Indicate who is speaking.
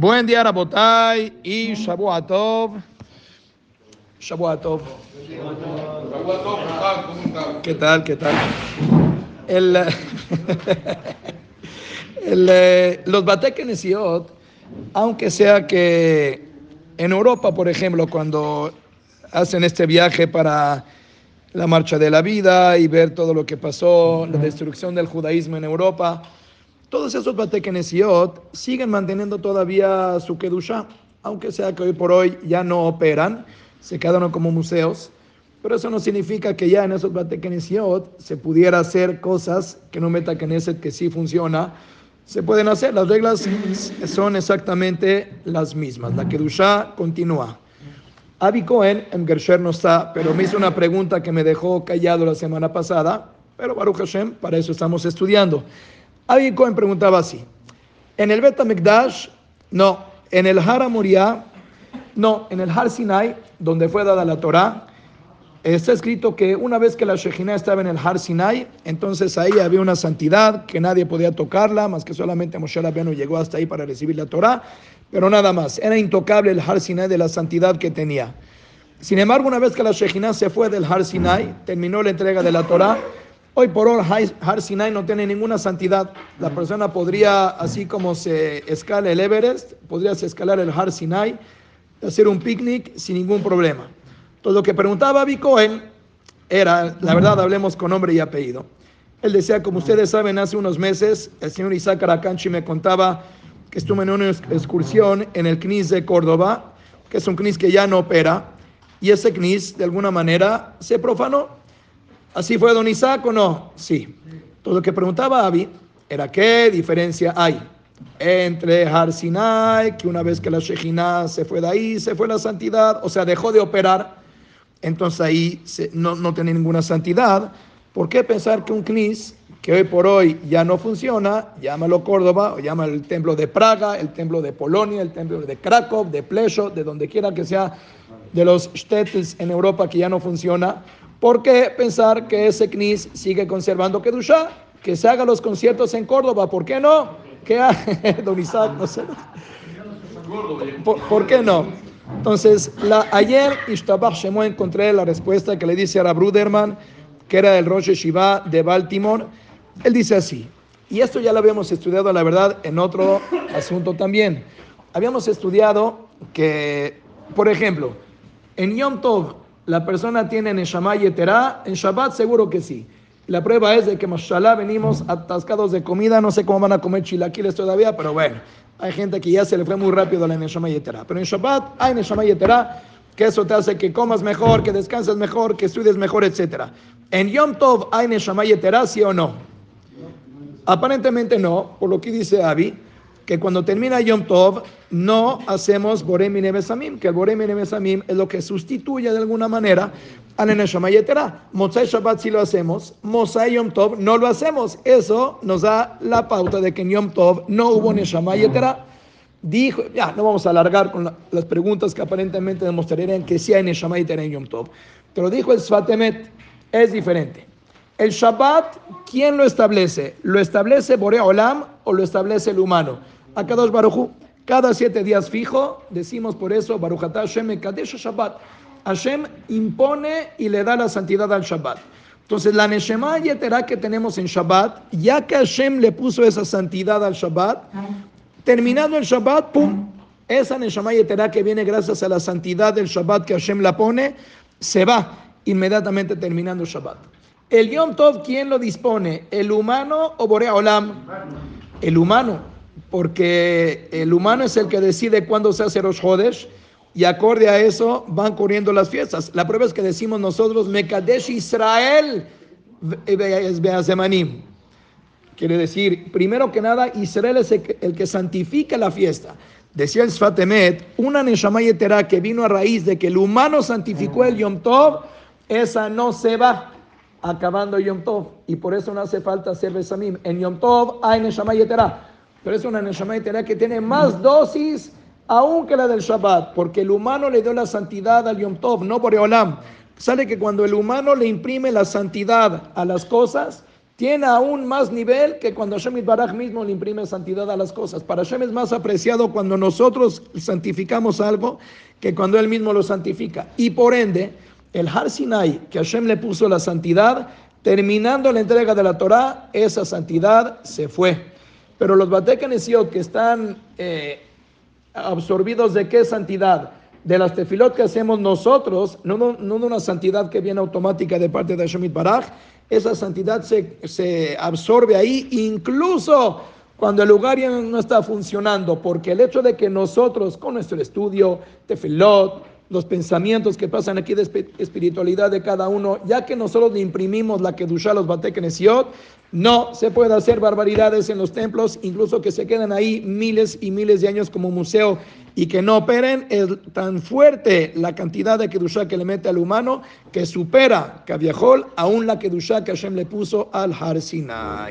Speaker 1: Buen día, Rabotay y Shabuatov. Shabuatov. ¿Qué tal? ¿Qué tal? El, el, los Batekenesiot, aunque sea que en Europa, por ejemplo, cuando hacen este viaje para la marcha de la vida y ver todo lo que pasó, la destrucción del judaísmo en Europa, todos esos Batekenesiot siguen manteniendo todavía su Kedusha, aunque sea que hoy por hoy ya no operan, se quedaron como museos, pero eso no significa que ya en esos Batekenesiot se pudiera hacer cosas que no Meta Knesset, que sí funciona, se pueden hacer, las reglas son exactamente las mismas, la Kedusha continúa. Avi Cohen en Gersher no está, pero me hizo una pregunta que me dejó callado la semana pasada, pero Baruch Hashem, para eso estamos estudiando. Avi Cohen preguntaba así, en el Bet Mikdash, no, en el Har Moriah, no, en el Har Sinai, donde fue dada la Torah, está escrito que una vez que la Shekhinah estaba en el Har Sinai, entonces ahí había una santidad que nadie podía tocarla, más que solamente Moshe Rabbeinu llegó hasta ahí para recibir la Torah, pero nada más. Era intocable el Har Sinai de la santidad que tenía. Sin embargo, una vez que la Shekhinah se fue del Har Sinai, terminó la entrega de la Torah, hoy por hoy Har Sinai no tiene ninguna santidad. La persona podría, así como se escala el Everest, podría escalar el Har Sinai, hacer un picnic sin ningún problema. Entonces lo que preguntaba Abi Cohen era, la verdad, hablemos con nombre y apellido. Él decía, como ustedes saben, hace unos meses el señor Isaac Aracanchi me contaba que estuvo en una excursión en el CNIS de Córdoba, que es un CNIS que ya no opera, y ese CNIS de alguna manera se profanó. ¿Así fue don Isaac o no? Sí. Todo lo que preguntaba Abi era qué diferencia hay entre Har Sinai, que una vez que la Shejina se fue de ahí, se fue la santidad, o sea, dejó de operar, entonces ahí no, no tiene ninguna santidad. ¿Por qué pensar que un CNIS que hoy por hoy ya no funciona, llámalo Córdoba, o llámalo el templo de Praga, el templo de Polonia, el templo de Krakow, de Plesho, de donde quiera que sea, de los shtetls en Europa que ya no funciona, ¿por qué pensar que ese CNIS sigue conservando Kedusha? Que se hagan los conciertos en Córdoba, ¿por qué no? ¿Qué hace Don Isaac? No sé. ¿Por, ¿Por, qué no? Entonces, la, ayer Ishtabach Shemo encontré la respuesta que le dice a Bruderman, que era el Rosh Shiva de Baltimore. Él dice así, y esto ya lo habíamos estudiado, la verdad, en otro asunto también. Habíamos estudiado que, por ejemplo, en Yom Tov la persona tiene Neshama Yeterá, en Shabbat seguro que sí. La prueba es de que, mashallah, venimos atascados de comida, no sé cómo van a comer chilaquiles todavía, pero bueno, hay gente que ya se le fue muy rápido la Neshama Yeterá. Pero en Shabbat hay Neshama Yeterá, que eso te hace que comas mejor, que descanses mejor, que estudies mejor, etc. ¿En Yom Tov hay Neshama Yeterá, sí o no? Aparentemente no, por lo que dice Abi, que cuando termina Yom Tov no hacemos Borem y Nebesamim, que el Borem y Nebesamim es lo que sustituye de alguna manera a la Neshama Yetera. Mosai Shabbat sí lo hacemos, Mosai Yom Tov no lo hacemos. Eso nos da la pauta de que en Yom Tov no hubo Neshama Yetera. Dijo, ya, no vamos a alargar con la, las preguntas que aparentemente demostrarían que sí hay Neshama Yetera en Yom Tov. Pero dijo el Sfatemet, es diferente. El Shabbat, ¿quién lo establece? ¿Lo establece Borea Olam o lo establece el humano? Dos Baruchu. Cada siete días fijo, decimos por eso, Baruch Hashem Kadesh Shabbat. Hashem impone y le da la santidad al Shabbat. Entonces, la Neshama Yetera que tenemos en Shabbat, ya que Hashem le puso esa santidad al Shabbat, terminando el Shabbat, pum, esa Neshama Yetera que viene gracias a la santidad del Shabbat que Hashem la pone, se va inmediatamente terminando el Shabbat. El Yom Tov, ¿quién lo dispone? ¿El humano o Borea Olam? El humano, porque el humano es el que decide cuándo se hace los Hodesh y acorde a eso van corriendo las fiestas. La prueba es que decimos nosotros, Mekadesh Israel Beazemanim. Quiere decir, primero que nada, Israel es el que, santifica la fiesta. Decía el Sfatemet, una Neshama Yetera que vino a raíz de que el humano santificó el Yom Tov, esa no se va acabando Yom Tov. Y por eso no hace falta hacer Besamim. En Yom Tov hay Neshama Yetera. Pero es una Neshama Yetera que tiene más dosis aún que la del Shabbat. Porque el humano le dio la santidad al Yom Tov, no por Olam. Sale que cuando el humano le imprime la santidad a las cosas, tiene aún más nivel que cuando Hashem Baraj mismo le imprime santidad a las cosas. Para Hashem es más apreciado cuando nosotros santificamos algo que cuando Él mismo lo santifica. Y por ende, el Har Sinai, que Hashem le puso la santidad, terminando la entrega de la Torah, esa santidad se fue. Pero los Batekanesiot que están eh, absorbidos de qué santidad? De las tefilot que hacemos nosotros, no, no, no de una santidad que viene automática de parte de Hashem Baraj, esa santidad se, se absorbe ahí, incluso cuando el lugar ya no está funcionando, porque el hecho de que nosotros, con nuestro estudio, tefilot, los pensamientos que pasan aquí de espiritualidad de cada uno, ya que nosotros le imprimimos la Kedushá a los Batekenesiot, no se puede hacer barbaridades en los templos, incluso que se queden ahí miles y miles de años como museo y que no operen. Es tan fuerte la cantidad de Kedushá que le mete al humano que supera Kaviahol aún la Kedushá que Hashem le puso al Har Sinai.